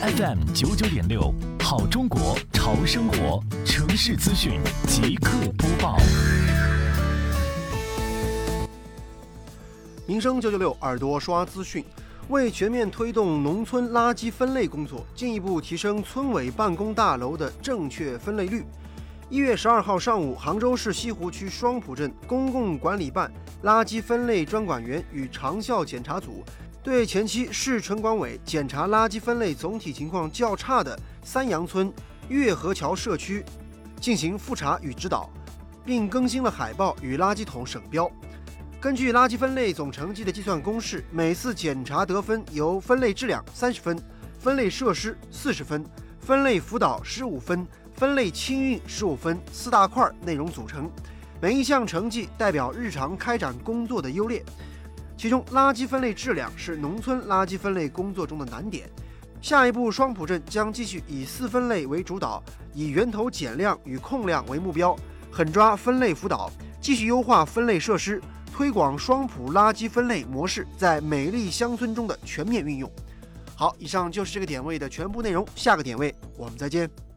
FM 九九点六，好中国潮生活城市资讯即刻播报。民生九九六耳朵刷资讯，为全面推动农村垃圾分类工作，进一步提升村委办公大楼的正确分类率。一月十二号上午，杭州市西湖区双浦镇公共管理办垃圾分类专管员与长效检查组，对前期市城管委检查垃圾分类总体情况较差的三阳村月河桥社区进行复查与指导，并更新了海报与垃圾桶省标。根据垃圾分类总成绩的计算公式，每次检查得分由分类质量三十分、分类设施四十分、分类辅导十五分。分类清运十五分，四大块内容组成，每一项成绩代表日常开展工作的优劣。其中，垃圾分类质量是农村垃圾分类工作中的难点。下一步，双浦镇将继续以四分类为主导，以源头减量与控量为目标，狠抓分类辅导，继续优化分类设施，推广双浦垃圾分类模式在美丽乡村中的全面运用。好，以上就是这个点位的全部内容，下个点位我们再见。